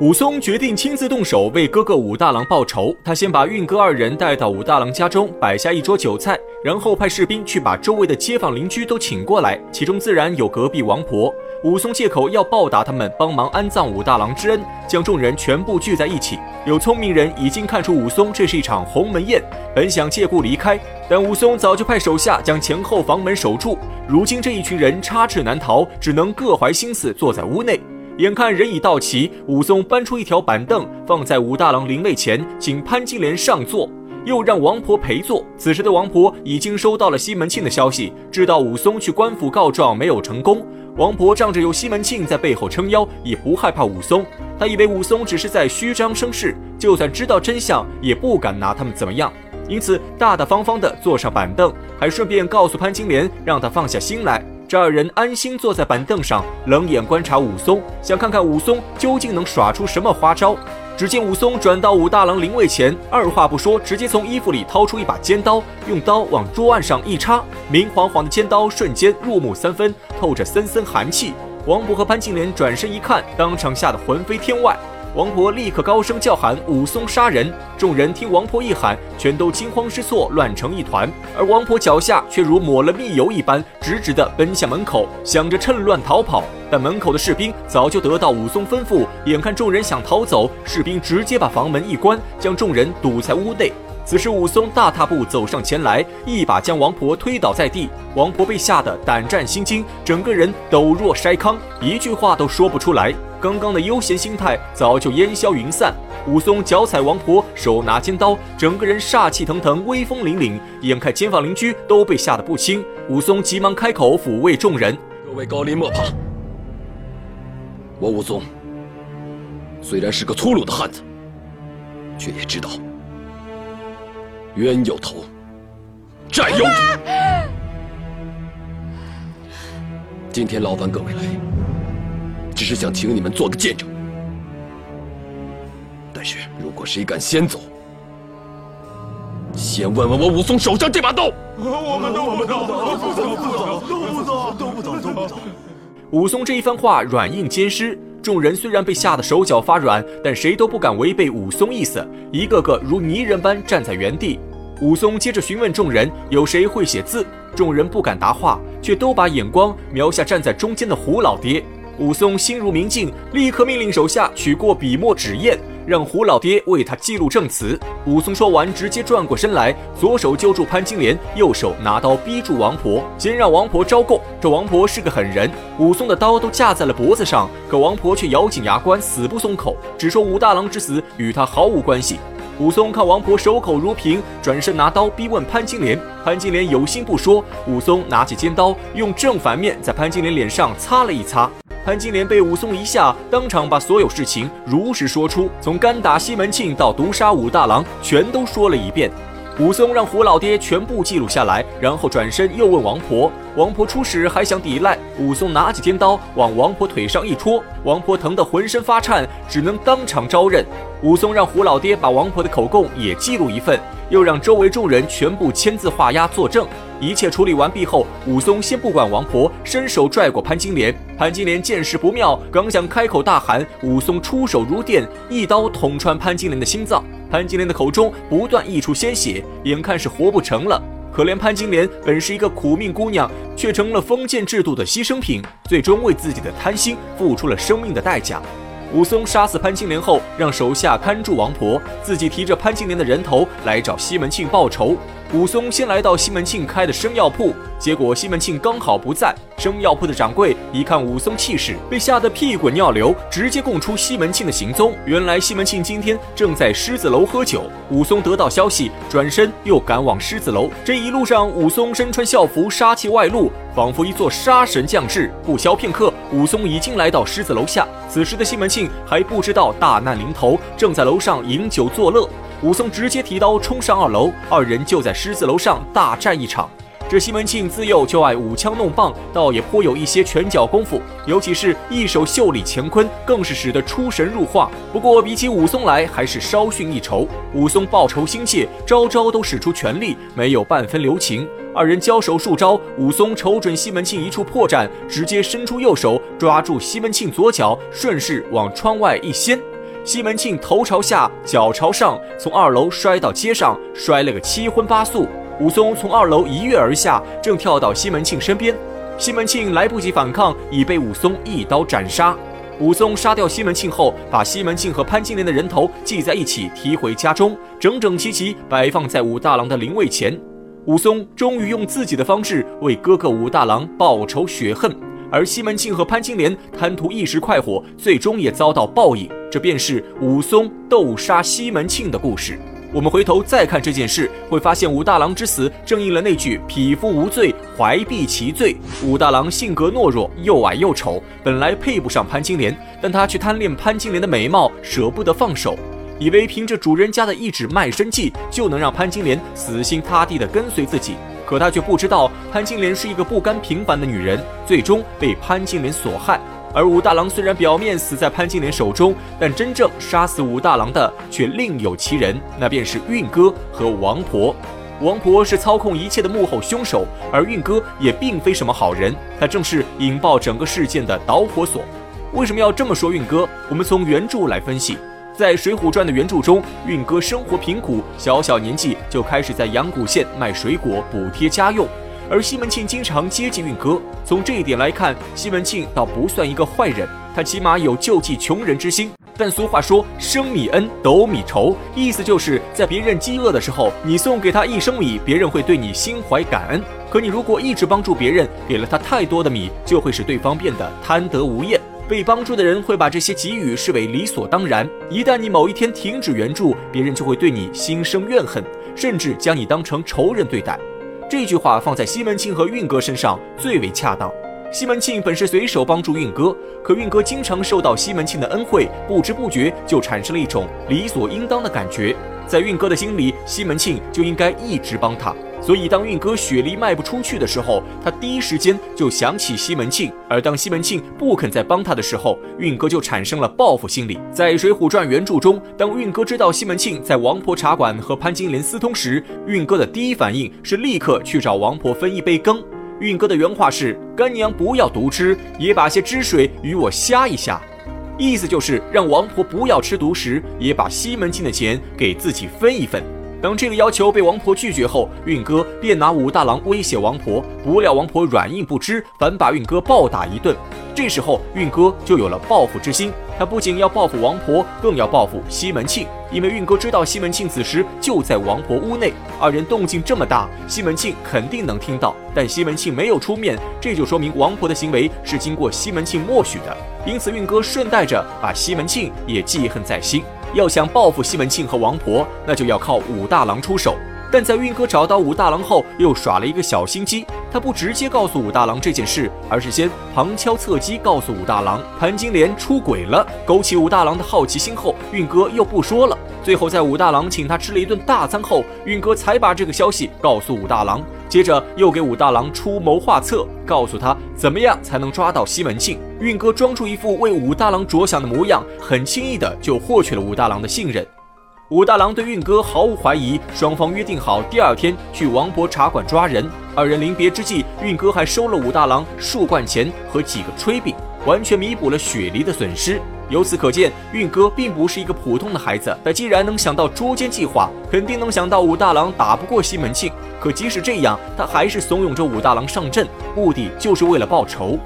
武松决定亲自动手为哥哥武大郎报仇。他先把运哥二人带到武大郎家中，摆下一桌酒菜，然后派士兵去把周围的街坊邻居都请过来，其中自然有隔壁王婆。武松借口要报答他们帮忙安葬武大郎之恩，将众人全部聚在一起。有聪明人已经看出武松这是一场鸿门宴，本想借故离开，但武松早就派手下将前后房门守住。如今这一群人插翅难逃，只能各怀心思坐在屋内。眼看人已到齐，武松搬出一条板凳，放在武大郎灵位前，请潘金莲上座，又让王婆陪坐。此时的王婆已经收到了西门庆的消息，知道武松去官府告状没有成功。王婆仗着有西门庆在背后撑腰，也不害怕武松。她以为武松只是在虚张声势，就算知道真相，也不敢拿他们怎么样。因此，大大方方地坐上板凳，还顺便告诉潘金莲，让她放下心来。这二人安心坐在板凳上，冷眼观察武松，想看看武松究竟能耍出什么花招。只见武松转到武大郎灵位前，二话不说，直接从衣服里掏出一把尖刀，用刀往桌案上一插，明晃晃的尖刀瞬间入木三分，透着森森寒气。王婆和潘金莲转身一看，当场吓得魂飞天外。王婆立刻高声叫喊：“武松杀人！”众人听王婆一喊，全都惊慌失措，乱成一团。而王婆脚下却如抹了蜜油一般，直直地奔向门口，想着趁乱逃跑。但门口的士兵早就得到武松吩咐，眼看众人想逃走，士兵直接把房门一关，将众人堵在屋内。此时武松大踏步走上前来，一把将王婆推倒在地。王婆被吓得胆战心惊，整个人抖若筛糠，一句话都说不出来。刚刚的悠闲心态早就烟消云散。武松脚踩王婆，手拿尖刀，整个人煞气腾腾，威风凛凛。眼看街坊邻居都被吓得不轻，武松急忙开口抚慰众人：“各位高邻莫怕，我武松虽然是个粗鲁的汉子，却也知道冤有头，债有主。今天劳烦各位来。”只是想请你们做个见证，但是如果谁敢先走，先问问我武松手上这把刀。我们都不走，都不走，不走，都不走，都不走，都不走。武松这一番话软硬兼施，众人虽然被吓得手脚发软，但谁都不敢违背武松意思，一个个如泥人般站在原地。武松接着询问众人有谁会写字，众人不敢答话，却都把眼光瞄下站在中间的胡老爹。武松心如明镜，立刻命令手下取过笔墨纸砚，让胡老爹为他记录证词。武松说完，直接转过身来，左手揪住潘金莲，右手拿刀逼住王婆，先让王婆招供。这王婆是个狠人，武松的刀都架在了脖子上，可王婆却咬紧牙关，死不松口，只说武大郎之死与他毫无关系。武松看王婆守口如瓶，转身拿刀逼问潘金莲。潘金莲有心不说，武松拿起尖刀，用正反面在潘金莲脸上擦了一擦。潘金莲被武松一吓，当场把所有事情如实说出，从干打西门庆到毒杀武大郎，全都说了一遍。武松让胡老爹全部记录下来，然后转身又问王婆。王婆初时还想抵赖，武松拿起尖刀往王婆腿上一戳，王婆疼得浑身发颤，只能当场招认。武松让胡老爹把王婆的口供也记录一份，又让周围众人全部签字画押作证。一切处理完毕后，武松先不管王婆，伸手拽过潘金莲。潘金莲见势不妙，刚想开口大喊，武松出手如电，一刀捅穿潘金莲的心脏。潘金莲的口中不断溢出鲜血，眼看是活不成了。可怜潘金莲本是一个苦命姑娘，却成了封建制度的牺牲品，最终为自己的贪心付出了生命的代价。武松杀死潘金莲后，让手下看住王婆，自己提着潘金莲的人头来找西门庆报仇。武松先来到西门庆开的生药铺，结果西门庆刚好不在。生药铺的掌柜一看武松气势，被吓得屁滚尿流，直接供出西门庆的行踪。原来西门庆今天正在狮子楼喝酒。武松得到消息，转身又赶往狮子楼。这一路上，武松身穿校服，杀气外露，仿佛一座杀神降世。不消片刻，武松已经来到狮子楼下。此时的西门庆还不知道大难临头，正在楼上饮酒作乐。武松直接提刀冲上二楼，二人就在狮子楼上大战一场。这西门庆自幼就爱舞枪弄棒，倒也颇有一些拳脚功夫，尤其是一手袖里乾坤，更是使得出神入化。不过比起武松来，还是稍逊一筹。武松报仇心切，招招都使出全力，没有半分留情。二人交手数招，武松瞅准西门庆一处破绽，直接伸出右手抓住西门庆左脚，顺势往窗外一掀。西门庆头朝下，脚朝上，从二楼摔到街上，摔了个七荤八素。武松从二楼一跃而下，正跳到西门庆身边，西门庆来不及反抗，已被武松一刀斩杀。武松杀掉西门庆后，把西门庆和潘金莲的人头系在一起，提回家中，整整齐齐摆放在武大郎的灵位前。武松终于用自己的方式为哥哥武大郎报仇雪恨，而西门庆和潘金莲贪图一时快活，最终也遭到报应。这便是武松斗杀西门庆的故事。我们回头再看这件事，会发现武大郎之死正应了那句“匹夫无罪，怀璧其罪”。武大郎性格懦弱，又矮又丑，本来配不上潘金莲，但他却贪恋潘金莲的美貌，舍不得放手，以为凭着主人家的一纸卖身契就能让潘金莲死心塌地地跟随自己。可他却不知道，潘金莲是一个不甘平凡的女人，最终被潘金莲所害。而武大郎虽然表面死在潘金莲手中，但真正杀死武大郎的却另有其人，那便是运哥和王婆。王婆是操控一切的幕后凶手，而运哥也并非什么好人，他正是引爆整个事件的导火索。为什么要这么说运哥？我们从原著来分析，在《水浒传》的原著中，运哥生活贫苦，小小年纪就开始在阳谷县卖水果补贴家用。而西门庆经常接济运哥，从这一点来看，西门庆倒不算一个坏人，他起码有救济穷人之心。但俗话说“升米恩，斗米仇”，意思就是在别人饥饿的时候，你送给他一升米，别人会对你心怀感恩；可你如果一直帮助别人，给了他太多的米，就会使对方变得贪得无厌。被帮助的人会把这些给予视为理所当然，一旦你某一天停止援助，别人就会对你心生怨恨，甚至将你当成仇人对待。这句话放在西门庆和运哥身上最为恰当。西门庆本是随手帮助运哥，可运哥经常受到西门庆的恩惠，不知不觉就产生了一种理所应当的感觉。在运哥的心里，西门庆就应该一直帮他。所以，当运哥雪梨卖不出去的时候，他第一时间就想起西门庆；而当西门庆不肯再帮他的时候，运哥就产生了报复心理。在《水浒传》原著中，当运哥知道西门庆在王婆茶馆和潘金莲私通时，运哥的第一反应是立刻去找王婆分一杯羹。运哥的原话是：“干娘不要独吃，也把些汁水与我呷一下。”意思就是让王婆不要吃独食，也把西门庆的钱给自己分一份。当这个要求被王婆拒绝后，运哥便拿武大郎威胁王婆，不料王婆软硬不知，反把运哥暴打一顿。这时候，运哥就有了报复之心，他不仅要报复王婆，更要报复西门庆，因为运哥知道西门庆此时就在王婆屋内，二人动静这么大，西门庆肯定能听到，但西门庆没有出面，这就说明王婆的行为是经过西门庆默许的，因此运哥顺带着把西门庆也记恨在心。要想报复西门庆和王婆，那就要靠武大郎出手。但在运哥找到武大郎后，又耍了一个小心机。他不直接告诉武大郎这件事，而是先旁敲侧击告诉武大郎潘金莲出轨了，勾起武大郎的好奇心后，运哥又不说了。最后在武大郎请他吃了一顿大餐后，运哥才把这个消息告诉武大郎，接着又给武大郎出谋划策，告诉他怎么样才能抓到西门庆。运哥装出一副为武大郎着想的模样，很轻易的就获取了武大郎的信任。武大郎对运哥毫无怀疑，双方约定好第二天去王婆茶馆抓人。二人临别之际，运哥还收了武大郎数贯钱和几个炊饼，完全弥补了雪梨的损失。由此可见，运哥并不是一个普通的孩子。他既然能想到捉奸计划，肯定能想到武大郎打不过西门庆。可即使这样，他还是怂恿着武大郎上阵，目的就是为了报仇。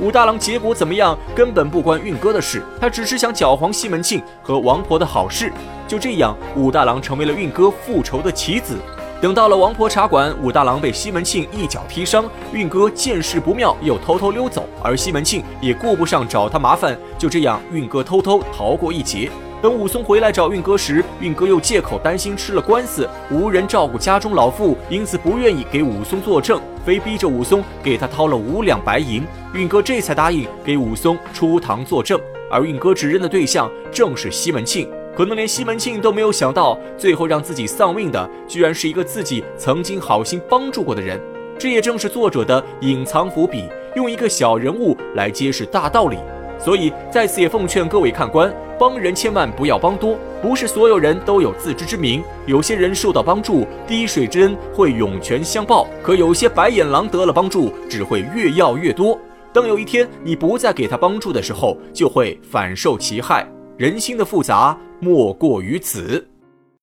武大郎结果怎么样，根本不关运哥的事，他只是想搅黄西门庆和王婆的好事。就这样，武大郎成为了运哥复仇的棋子。等到了王婆茶馆，武大郎被西门庆一脚踢伤，运哥见势不妙，又偷偷溜走，而西门庆也顾不上找他麻烦。就这样，运哥偷偷逃过一劫。等武松回来找运哥时，运哥又借口担心吃了官司无人照顾家中老妇，因此不愿意给武松作证，非逼着武松给他掏了五两白银。运哥这才答应给武松出堂作证，而运哥指认的对象正是西门庆。可能连西门庆都没有想到，最后让自己丧命的，居然是一个自己曾经好心帮助过的人。这也正是作者的隐藏伏笔，用一个小人物来揭示大道理。所以在此也奉劝各位看官，帮人千万不要帮多，不是所有人都有自知之明。有些人受到帮助，滴水之恩会涌泉相报；可有些白眼狼得了帮助，只会越要越多。当有一天你不再给他帮助的时候，就会反受其害。人心的复杂莫过于此。